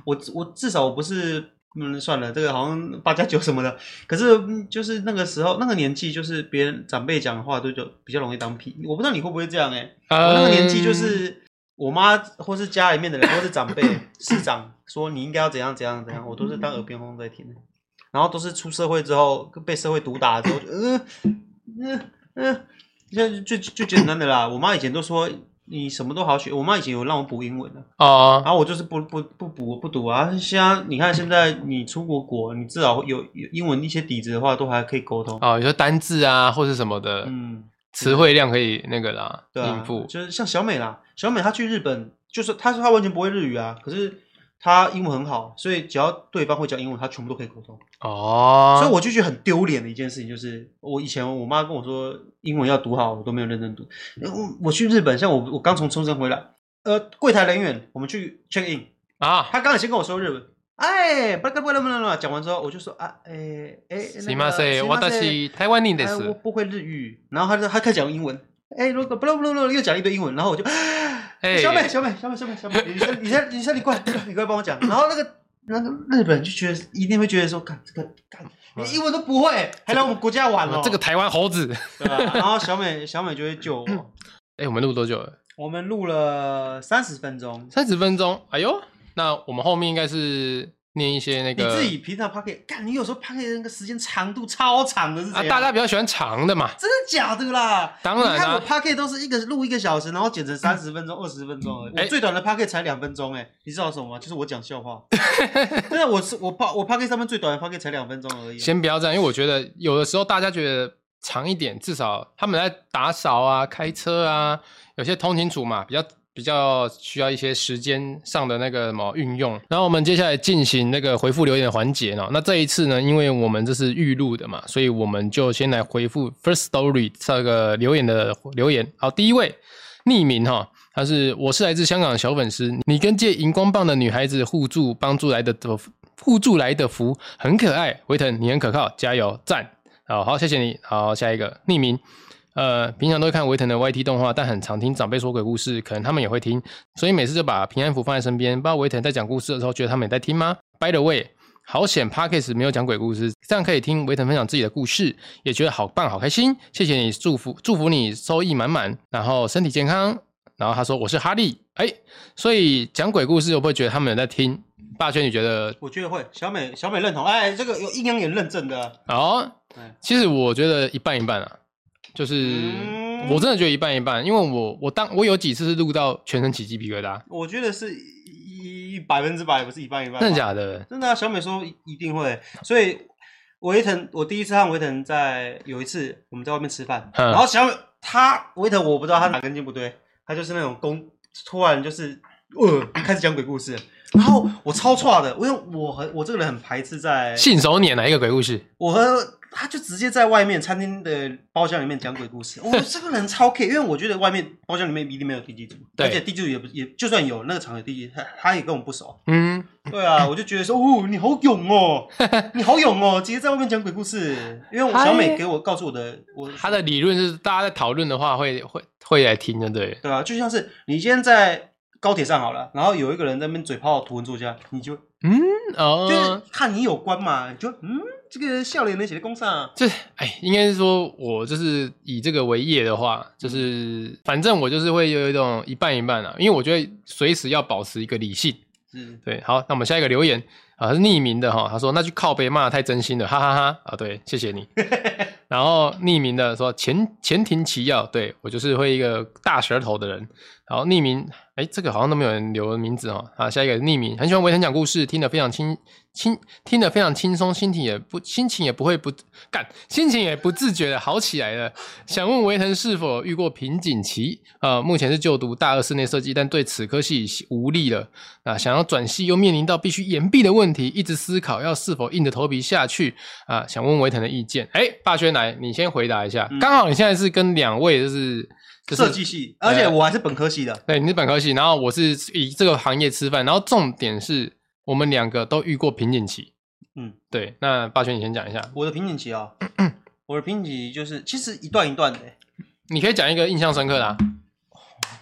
我我至少我不是嗯算了，这个好像八加九什么的。可是就是那个时候那个年纪，就是别人长辈讲的话都就比较容易当屁。我不知道你会不会这样哎、欸。嗯、我那个年纪就是我妈或是家里面的人或是长辈 市长。说你应该要怎样怎样怎样，我都是当耳边风在听，然后都是出社会之后被社会毒打之后，嗯嗯嗯，现在最最简单的啦。我妈以前都说你什么都好学，我妈以前有让我补英文的哦，然后我就是不不不补不读啊。现在你看现在你出国国，你至少有有英文一些底子的话，都还可以沟通啊，有些单字啊或是什么的，嗯，词汇量可以那个啦，对应付。就是像小美啦，小美她去日本，就是她说她完全不会日语啊，可是。她英文很好，所以只要对方会讲英文，她全部都可以沟通。哦，所以我就觉得很丢脸的一件事情，就是我以前我妈跟我说英文要读好，我都没有认真读。我我去日本，像我我刚从冲绳回来，呃，柜台人员我们去 check in 啊，他刚才先跟我说日文，哎，不不不不不，讲完之后我就说啊，哎哎，すみません，私台湾人です，我不会日语，然后他就他开始讲英文，哎，如果不不不不又讲一堆英文，然后我就。Hey, 小美，小美，小美，小美，小美，你先，你先，你先，你过来，你过来帮我讲。然后那个那个日本人就觉得一定会觉得说，干这个干，你英文都不会，还来我们国家玩哦。这个台湾猴子，对吧？然后小美，小美就会救我。哎，我们录多久了？我们录了三十分钟。三十分钟，哎呦， 那我们后面应该是。念一些那个，你自己平常 pocket，干，你有时候 pocket 那个时间长度超长的，是啊，大家比较喜欢长的嘛，真的假的啦？当然啦，你看我 pocket 都是一个录一个小时，然后剪成三十分钟、二十分钟而已。我最短的 pocket 才两分钟，哎，你知道什么吗？就是我讲笑话。真的，我是我 Pod 我 pocket 上面最短的 pocket 才两分钟而已。先不要这样，因为我觉得有的时候大家觉得长一点，至少他们在打扫啊、开车啊，有些通勤族嘛，比较。比较需要一些时间上的那个什么运用，然后我们接下来进行那个回复留言的环节呢。那这一次呢，因为我们这是预录的嘛，所以我们就先来回复 First Story 这个留言的留言。好，第一位匿名哈，他是我是来自香港的小粉丝，你跟借荧光棒的女孩子互助帮助来的互助来的福很可爱，维腾你很可靠，加油赞！好好谢谢你，好下一个匿名。呃，平常都会看维腾的 YT 动画，但很常听长辈说鬼故事，可能他们也会听，所以每次就把平安符放在身边。不知道维腾在讲故事的时候，觉得他们也在听吗？By the way，好险 Podcast 没有讲鬼故事，这样可以听维腾分享自己的故事，也觉得好棒，好开心。谢谢你，祝福祝福你收益满满，然后身体健康。然后他说我是哈利，哎，所以讲鬼故事我不会觉得他们有在听。霸轩，你觉得？我觉得会。小美，小美认同。哎，这个有阴阳眼认证的。哦，其实我觉得一半一半啊。就是我真的觉得一半一半，因为我我当我有几次是录到全身起鸡皮疙瘩。我觉得是一百分之百，不是一半一半。真的假的？真的啊！小美说一定会，所以维腾，我第一次和维腾在有一次我们在外面吃饭，嗯、然后小美他维腾我不知道他哪根筋不对，他就是那种公突然就是呃开始讲鬼故事，然后我超 错的，因为我很我这个人很排斥在信手拈来一个鬼故事，我和。他就直接在外面餐厅的包厢里面讲鬼故事。我、哦、这个人超 K，因为我觉得外面包厢里面一定没有地基主，对而且地基主也不也就算有那个场有地基，他他也跟我们不熟。嗯，对啊，我就觉得说，哦，你好勇哦，你好勇哦，直接在外面讲鬼故事。因为我小美给我告诉我的，我他的理论是大家在讨论的话会会会来听的，对对啊，就像是你今天在高铁上好了，然后有一个人在那边嘴炮图文作家，你就嗯哦，就是看你有关嘛，你就嗯。这个笑脸能写的工上，这哎，应该是说，我就是以这个为业的话，就是反正我就是会有一种一半一半啊，因为我觉得随时要保持一个理性。嗯，对。好，那我们下一个留言啊，是匿名的哈，他说那句靠背骂得太真心了，哈哈哈，哈啊，对，谢谢你。然后匿名的说前前庭其要，对，我就是会一个大舌头的人。然后匿名，哎，这个好像都没有人留名字哦。啊，下一个匿名，很喜欢维腾讲故事，听得非常轻轻，听得非常轻松，心情也不心情也不会不干，心情也不自觉的好起来了。想问维腾是否遇过瓶颈期？呃，目前是就读大二室内设计，但对此科系无力了。啊，想要转系又面临到必须延毕的问题，一直思考要是否硬着头皮下去。啊，想问维腾的意见。哎，霸轩来，你先回答一下。刚好你现在是跟两位就是。设计系，而且我还是本科系的。对，你是本科系，然后我是以这个行业吃饭，然后重点是我们两个都遇过瓶颈期。嗯，对。那霸轩，你先讲一下我的瓶颈期啊。我的瓶颈期就是其实一段一段的。你可以讲一个印象深刻的啊。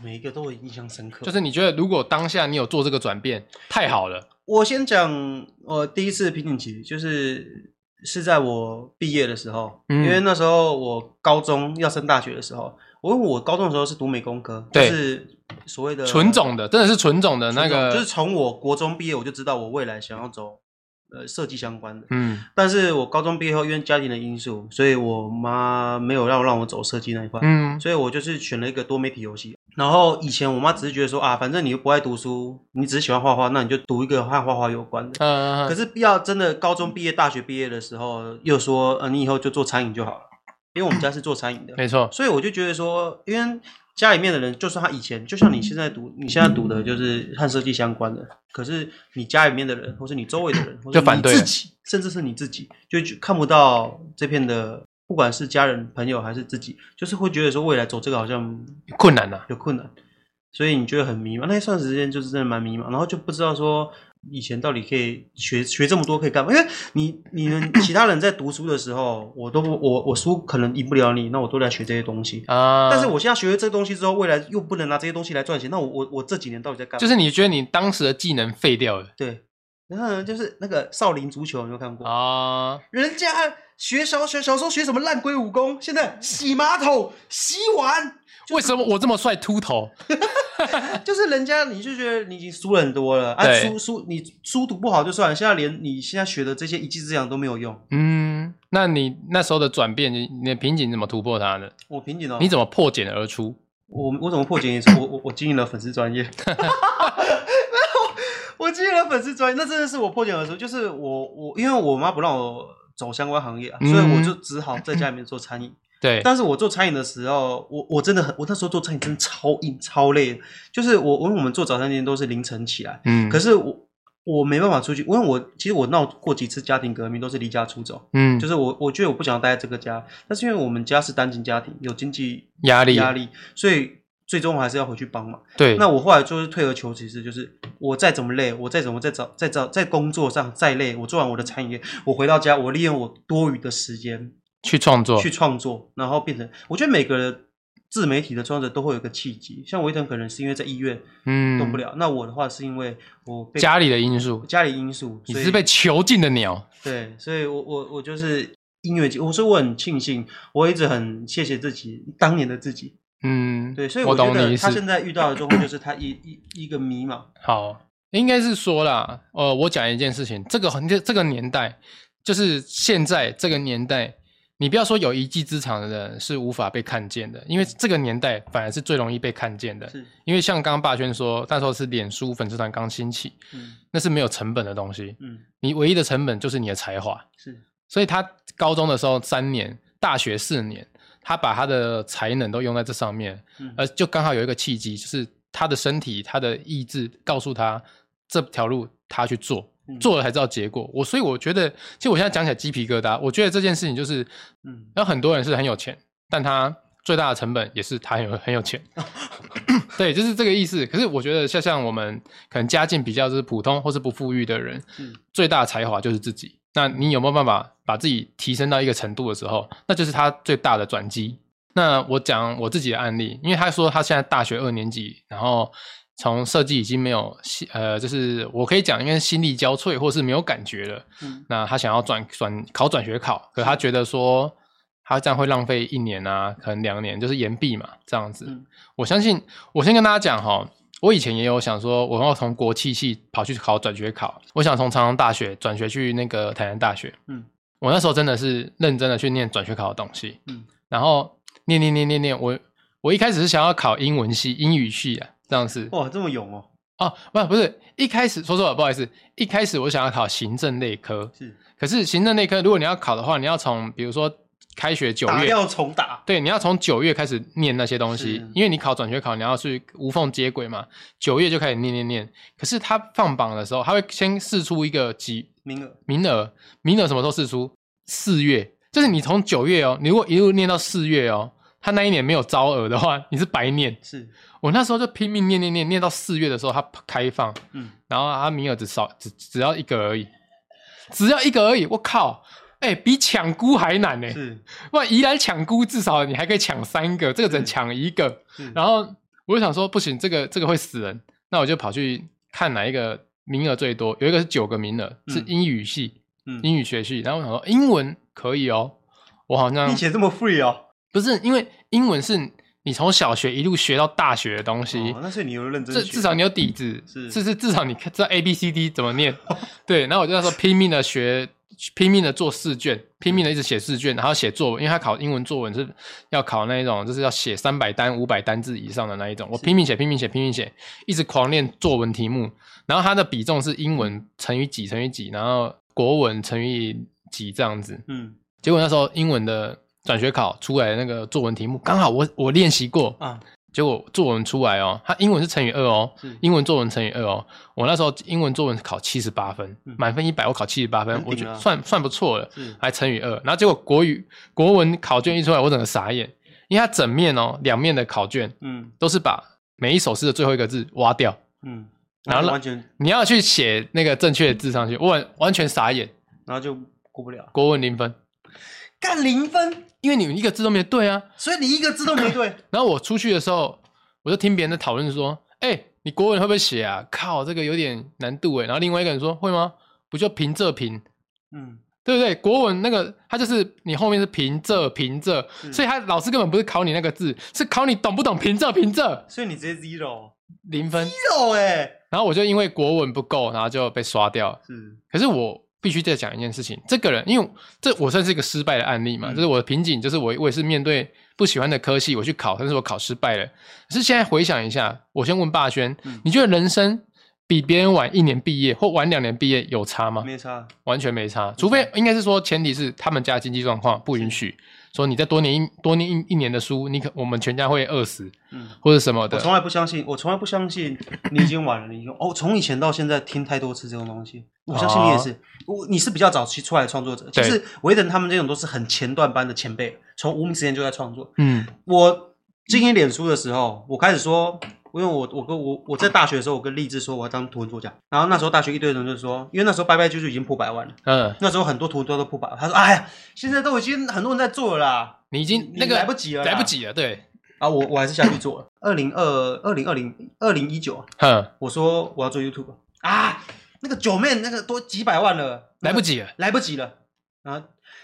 每一个都会印象深刻。就是你觉得如果当下你有做这个转变，太好了。我先讲我第一次瓶颈期，就是是在我毕业的时候，因为那时候我高中要升大学的时候。我因为我高中的时候是读美工科，对就是所谓的纯种的，真的是纯种的那个，就是从我国中毕业我就知道我未来想要走呃设计相关的，嗯，但是我高中毕业后因为家庭的因素，所以我妈没有让让我走设计那一块，嗯，所以我就是选了一个多媒体游戏。然后以前我妈只是觉得说啊，反正你又不爱读书，你只是喜欢画画，那你就读一个和画画有关的，嗯，可是必要真的高中毕业、大学毕业的时候，又说呃你以后就做餐饮就好了。因为我们家是做餐饮的，没错，所以我就觉得说，因为家里面的人，就算他以前，就像你现在读，你现在读的就是和设计相关的，可是你家里面的人，或是你周围的人，或者你自己，甚至是你自己，就看不到这片的，不管是家人、朋友还是自己，就是会觉得说未来走这个好像困难呐，有困难，所以你觉得很迷茫。那一段时间就是真的蛮迷茫，然后就不知道说。以前到底可以学学这么多可以干嘛？因为你你们其他人在读书的时候，我都我我书可能赢不了你，那我都在学这些东西啊。但是我现在学了这些东西之后，未来又不能拿这些东西来赚钱，那我我我这几年到底在干嘛？就是你觉得你当时的技能废掉了？对，然后就是那个少林足球，有没有看过啊？人家学小学小时候学什么烂鬼武功，现在洗马桶、洗碗。为什么我这么帅秃头？就是人家，你就觉得你已经输了很多了对啊，输输你书读不好就算了，现在连你现在学的这些一技之长都没有用。嗯，那你那时候的转变，你你的瓶颈怎么突破它呢？我瓶颈哦，你怎么破茧而出？我我怎么破茧而出？我我我经营了粉丝专业，没有，我经营了粉丝专业，那真的是我破茧而出。就是我我因为我妈不让我走相关行业啊，嗯、所以我就只好在家里面做餐饮。对，但是我做餐饮的时候，我我真的很，我那时候做餐饮真的超硬超累，就是我，因为我们做早餐店都是凌晨起来，嗯，可是我我没办法出去，因为我其实我闹过几次家庭革命，都是离家出走，嗯，就是我我觉得我不想待在这个家，但是因为我们家是单亲家庭，有经济压力。压力，所以最终我还是要回去帮忙。对，那我后来就是退而求其次，就是我再怎么累，我再怎么再找再找在工作上再累，我做完我的餐饮业，我回到家，我利用我多余的时间去创作，去创作，然后变成我觉得每个人。自媒体的创作者都会有个契机，像维腾可能是因为在医院，嗯，动不了。那我的话是因为我被家里的因素，家里因素，你是被囚禁的鸟。对，所以我我我就是音乐节，我说我很庆幸，我一直很谢谢自己当年的自己。嗯，对，所以我觉得他现在遇到的状况就是他一一一个迷茫。好，应该是说啦，呃，我讲一件事情，这个很这个年代，就是现在这个年代。你不要说有一技之长的人是无法被看见的，因为这个年代反而是最容易被看见的。是，因为像刚刚霸轩说，那时候是脸书粉丝团刚兴起，嗯，那是没有成本的东西，嗯，你唯一的成本就是你的才华，是。所以他高中的时候三年，大学四年，他把他的才能都用在这上面，嗯，而就刚好有一个契机，就是他的身体、他的意志告诉他这条路他去做。做了才知道结果，我所以我觉得，其实我现在讲起来鸡皮疙瘩。我觉得这件事情就是，嗯，有很多人是很有钱，但他最大的成本也是他很有很有钱，对，就是这个意思。可是我觉得，像像我们可能家境比较就是普通或是不富裕的人，嗯，最大的才华就是自己。那你有没有办法把自己提升到一个程度的时候，那就是他最大的转机。那我讲我自己的案例，因为他说他现在大学二年级，然后。从设计已经没有心，呃，就是我可以讲，因为心力交瘁，或是没有感觉了。嗯，那他想要转转考转学考，可他觉得说他这样会浪费一年啊，可能两年，就是延毕嘛，这样子。嗯，我相信，我先跟大家讲哈，我以前也有想说，我要从国企系跑去考转学考，我想从长荣大学转学去那个台南大学。嗯，我那时候真的是认真的去念转学考的东西。嗯，然后念念念念念，我我一开始是想要考英文系、英语系啊。这样子哇，这么勇哦！哦，不，不是一开始说错了，不好意思，一开始我想要考行政类科，是，可是行政类科如果你要考的话，你要从比如说开学九月要重打，对，你要从九月开始念那些东西，因为你考转学考，你要去无缝接轨嘛，九月就开始念念念。可是他放榜的时候，他会先试出一个几名额，名额，名额什么时候试出？四月，就是你从九月哦，你如果一路念到四月哦。他那一年没有招额的话，你是白念。是我那时候就拼命念念念，念到四月的时候，他开放，嗯，然后他名额只少只只要一个而已，只要一个而已。我靠，哎、欸，比抢菇还难呢。是，哇，宜兰抢菇至少你还可以抢三个，这个只能抢一个。然后我就想说，不行，这个这个会死人，那我就跑去看哪一个名额最多，有一个是九个名额，是英语系，嗯，英语学系。然后我想说，英文可以哦，我好像并且这么 free 哦。不是，因为英文是你从小学一路学到大学的东西，哦、那是你有认真学，至至少你有底子，是是是，至少你知道 A B C D 怎么念，对。然后我就在说拼命的学，拼命的做试卷，拼命的一直写试卷，然后写作文，因为他考英文作文是要考那一种，就是要写三百单、五百单字以上的那一种。我拼命写，拼命写，拼命写，一直狂练作文题目。然后它的比重是英文乘以几乘以几，然后国文乘以几这样子。嗯，结果那时候英文的。转学考出来的那个作文题目，刚好我我练习过。啊，结果作文出来哦，他英文是乘以二哦，英文作文乘以二哦，我那时候英文作文考七十八分，满分一百，我考七十八分，我觉得算算不错了，还乘以二，然后结果国语国文考卷一出来，我整个傻眼，因为它整面哦，两面的考卷，嗯，都是把每一首诗的最后一个字挖掉，嗯，然后完全你要去写那个正确的字上去，我完完全傻眼，然后就过不了，国文零分。干零分，因为你们一个字都没对啊，所以你一个字都没对。然后我出去的时候，我就听别人在讨论说：“哎、欸，你国文会不会写啊？靠，这个有点难度哎。”然后另外一个人说：“会吗？不就平仄平？嗯，对不对？国文那个他就是你后面是平仄平仄，所以他老师根本不是考你那个字，是考你懂不懂平仄平仄。所以你直接 zero 零分 zero 哎、欸。然后我就因为国文不够，然后就被刷掉。是，可是我。必须再讲一件事情，这个人，因为这我算是一个失败的案例嘛，嗯、就是我的瓶颈，就是我我也是面对不喜欢的科系，我去考，但是我考失败了。可是现在回想一下，我先问霸轩，嗯、你觉得人生比别人晚一年毕业或晚两年毕业有差吗？没差，完全没差，除非应该是说前提是他们家经济状况不允许。说你再多念一多念一一年的书，你可我们全家会饿死，嗯，或者什么的。我从来不相信，我从来不相信你已经晚了，你哦，从以前到现在听太多次这种东西，我相信你也是，我、哦、你是比较早期出来的创作者，其实维等他们这种都是很前段班的前辈，从无名时间就在创作，嗯，我经营脸书的时候，我开始说，因为我我跟我我在大学的时候，我跟励志说我要当图文作家，然后那时候大学一堆人就说，因为那时候拜拜啾啾已经破百万了，嗯，那时候很多图文都都破百万，他说，哎呀，现在都已经很多人在做了啦，你已经那个来不及了，来不及了，对，啊，我我还是下去做了，二零二二零二零二零一九，哼，我说我要做 YouTube 啊，那个九妹那个都几百万了，来不及了，来不及了，啊。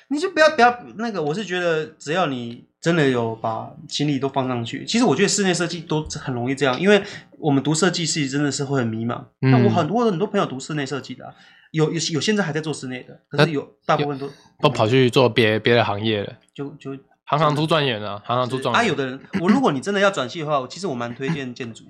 你就不要不要那个，我是觉得只要你真的有把精力都放上去，其实我觉得室内设计都很容易这样，因为我们读设计系真的是会很迷茫。那、嗯、我很多很多朋友读室内设计的、啊，有有有现在还在做室内的，可是有大部分都都跑去做别别的行业了，就就行行出状元了，行行出状元。啊，有的人，我如果你真的要转系的话，我其实我蛮推荐建筑，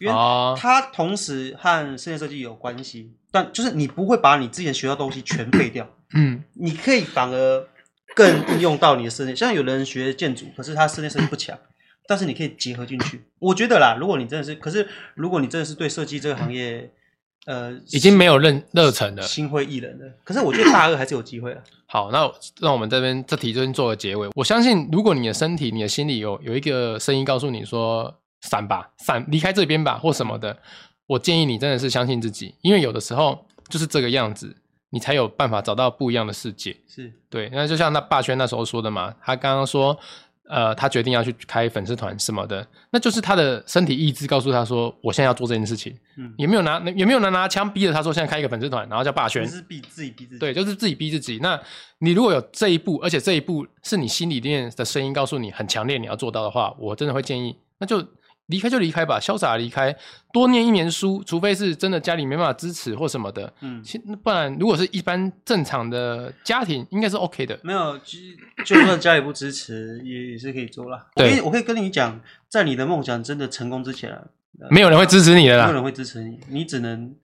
因为它同时和室内设计有关系，但就是你不会把你之前学到的东西全废掉。嗯，你可以反而更应用到你的室内，像有人学建筑，可是他室内设计不强，但是你可以结合进去。我觉得啦，如果你真的是，可是如果你真的是对设计这个行业，呃，已经没有热热忱了，心灰意冷了。可是我觉得大二还是有机会的。好，那让我们这边这题就先做个结尾。我相信，如果你的身体、你的心里有有一个声音告诉你说“闪吧，闪，离开这边吧”或什么的，我建议你真的是相信自己，因为有的时候就是这个样子。你才有办法找到不一样的世界，是对。那就像那霸轩那时候说的嘛，他刚刚说，呃，他决定要去开粉丝团什么的，那就是他的身体意志告诉他说，我现在要做这件事情。嗯，也没有拿，也没有拿拿枪逼着他说，现在开一个粉丝团，然后叫霸轩，是逼自己逼自己，对，就是自己逼自己。那你如果有这一步，而且这一步是你心里面的声音告诉你很强烈你要做到的话，我真的会建议，那就。离开就离开吧，潇洒离开，多念一年书，除非是真的家里没办法支持或什么的，嗯，不然如果是一般正常的家庭，应该是 OK 的。没有，就算家里不支持，也也是可以做啦。对，我可以，我可以跟你讲，在你的梦想真的成功之前啊，没有人会支持你的啦，没有人会支持你，你只能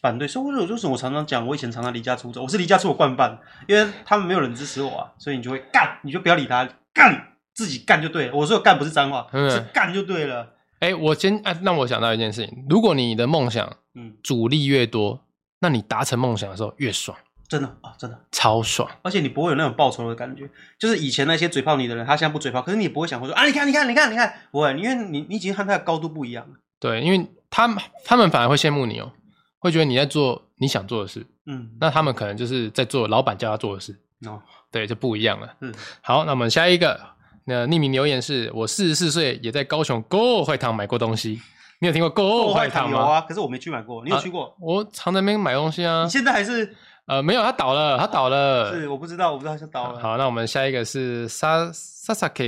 反对。所以，我就是我常常讲，我以前常常离家出走，我是离家出走惯犯，因为他们没有人支持我啊，所以你就会干，你就不要理他，干自己干就对了。我说干不是脏话，嗯、是干就对了。哎，我先哎，让我想到一件事情：如果你的梦想，嗯，阻力越多，那你达成梦想的时候越爽，真的啊，真的超爽，而且你不会有那种报仇的感觉。就是以前那些嘴炮你的人，他现在不嘴炮，可是你也不会想说啊，你看，你看，你看，你看，不会，因为你你已经和他的高度不一样了。对，因为他们他们反而会羡慕你哦，会觉得你在做你想做的事，嗯，那他们可能就是在做老板叫他做的事，哦，对，就不一样了。嗯，好，那我们下一个。那匿名留言是我四十四岁，也在高雄购坏堂买过东西。你有听过购坏堂吗？有啊，可是我没去买过。你有去过？啊、我常在那边买东西啊。你现在还是？呃，没有，他倒了，他倒了。是，我不知道，我不知道他倒了。好，那我们下一个是沙沙萨克。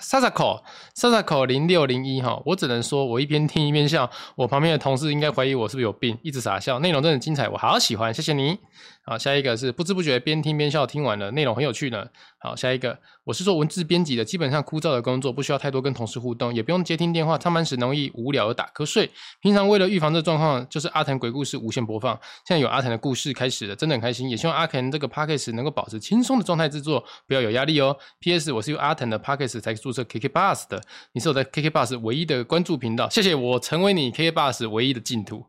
萨萨口，沙萨口零六零一哈，我只能说，我一边听一边笑。我旁边的同事应该怀疑我是不是有病，一直傻笑。内容真的很精彩，我好喜欢，谢谢你。好，下一个是不知不觉边听边笑，听完了内容很有趣呢。好，下一个我是做文字编辑的，基本上枯燥的工作，不需要太多跟同事互动，也不用接听电话，上班时容易无聊而打瞌睡。平常为了预防这状况，就是阿腾鬼故事无限播放。现在有阿腾的故事开始了，真的很开心。也希望阿腾这个 Podcast 能够保持轻松的状态制作，不要有压力哦。P.S. 我是用阿腾的 Podcast 才注册 KK Bus 的，你是我在 KK Bus 唯一的关注频道，谢谢我成为你 KK Bus 唯一的净土。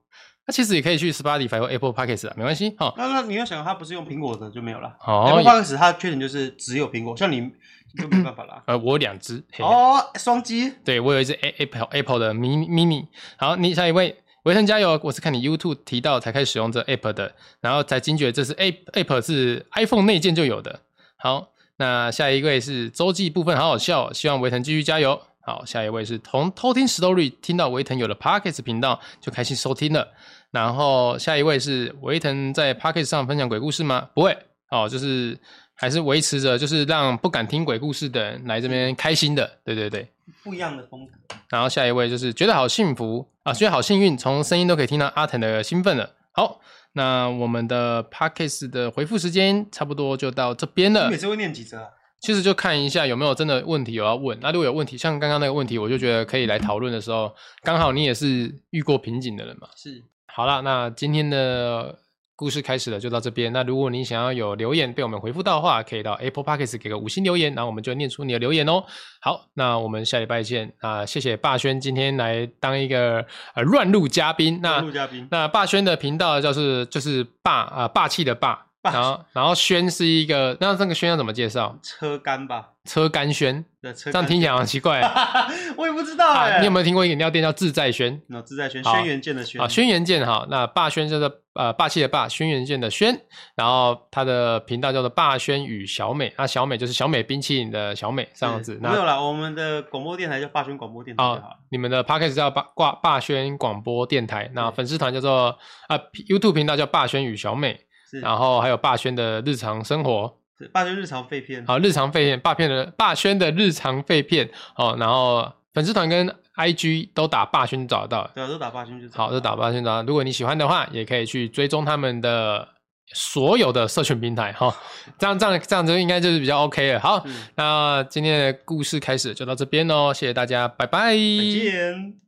那其实也可以去 Spotify 或 Apple Podcast 啊，没关系。哈，那那你要想，它不是用苹果的就没有了。哦，Apple Podcast 它缺点就是只有苹果，像你就没办法啦。呃，我有两只。哦，双击。对，我有一只 Apple Apple 的 Mini Mini。好，你下一位，维腾加油！我是看你 YouTube 提到才开始使用这 App 的，然后才惊觉这是 App App 是 iPhone 内建就有的。好，那下一位是周记部分，好好笑，希望维腾继续加油。好，下一位是同偷听 Story 听到维腾有了 Pockets 频道就开心收听了。然后下一位是维腾在 Podcast 上分享鬼故事吗？不会，哦，就是还是维持着，就是让不敢听鬼故事的人来这边开心的，对对对，不一样的风格。然后下一位就是觉得好幸福啊，觉得好幸运，从声音都可以听到阿腾的兴奋了。好，那我们的 Podcast 的回复时间差不多就到这边了。你每次会念几则啊？其实就看一下有没有真的问题有要问。那如果有问题，像刚刚那个问题，我就觉得可以来讨论的时候，刚好你也是遇过瓶颈的人嘛。是。好了，那今天的故事开始了，就到这边。那如果你想要有留言被我们回复到的话，可以到 Apple Podcast 给个五星留言，然后我们就念出你的留言哦。好，那我们下礼拜见啊！谢谢霸轩今天来当一个呃乱入嘉宾。那乱入嘉宾。那霸轩的频道就是就是霸啊霸气的霸。然后 然后轩是一个，那这个轩要怎么介绍？车干吧。车干轩，对，车这样听起来很奇怪。我也不知道哎、啊。你有没有听过一个饮料店叫自在轩？那自在轩，轩辕剑的轩啊，轩辕剑哈。那霸轩叫做呃霸气的霸，轩辕剑的轩。然后他的频道叫做霸轩与小美，那小美就是小美冰淇淋的小美这样子。没有啦，我们的广播电台叫霸轩广播电台你们的 Podcast 叫霸挂霸轩广播电台。那粉丝团叫做啊 YouTube 频道叫霸轩与小美。是。然后还有霸轩的日常生活。霸轩日常废片，好，日常废片，霸片的霸轩的日常废片，哦，然后粉丝团跟 IG 都打霸轩找得到，对啊，都打霸轩就好，都打霸轩找到。如果你喜欢的话，也可以去追踪他们的所有的社群平台，哈、哦，这样这样这样子应该就是比较 OK 了。好，嗯、那今天的故事开始就到这边喽，谢谢大家，拜拜，再见。